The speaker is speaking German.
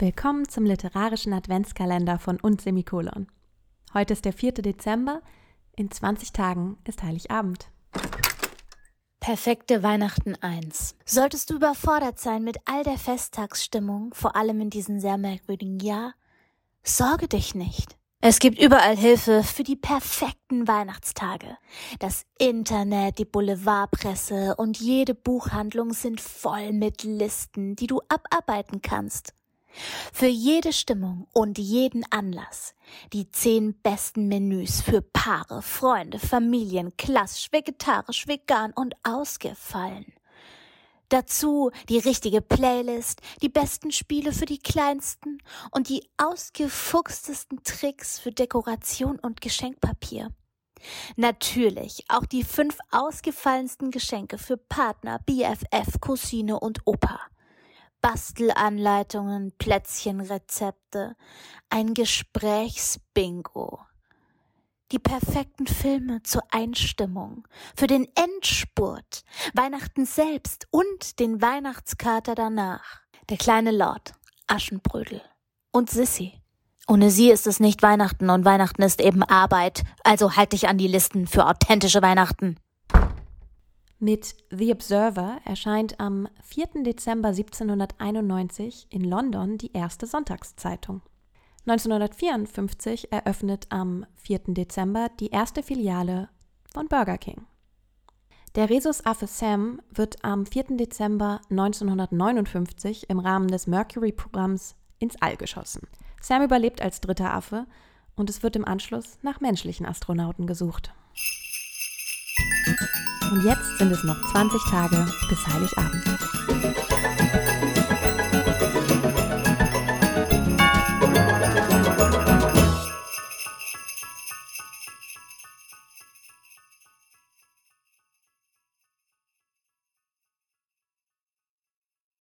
Willkommen zum literarischen Adventskalender von und Semikolon. Heute ist der 4. Dezember, in 20 Tagen ist Heiligabend. Perfekte Weihnachten 1. Solltest du überfordert sein mit all der Festtagsstimmung, vor allem in diesem sehr merkwürdigen Jahr, sorge dich nicht. Es gibt überall Hilfe für die perfekten Weihnachtstage. Das Internet, die Boulevardpresse und jede Buchhandlung sind voll mit Listen, die du abarbeiten kannst. Für jede Stimmung und jeden Anlass die zehn besten Menüs für Paare, Freunde, Familien, klassisch, vegetarisch, vegan und ausgefallen. Dazu die richtige Playlist, die besten Spiele für die Kleinsten und die ausgefuchstesten Tricks für Dekoration und Geschenkpapier. Natürlich auch die fünf ausgefallensten Geschenke für Partner, BFF, Cousine und Opa. Bastelanleitungen, Plätzchenrezepte, ein Gesprächsbingo die perfekten Filme zur Einstimmung, für den Endspurt, Weihnachten selbst und den Weihnachtskater danach. Der kleine Lord, Aschenbrödel und Sissy. Ohne sie ist es nicht Weihnachten und Weihnachten ist eben Arbeit, also halt dich an die Listen für authentische Weihnachten. Mit The Observer erscheint am 4. Dezember 1791 in London die erste Sonntagszeitung. 1954 eröffnet am 4. Dezember die erste Filiale von Burger King. Der Rhesusaffe Sam wird am 4. Dezember 1959 im Rahmen des Mercury-Programms ins All geschossen. Sam überlebt als dritter Affe und es wird im Anschluss nach menschlichen Astronauten gesucht. Und jetzt sind es noch 20 Tage bis Heiligabend.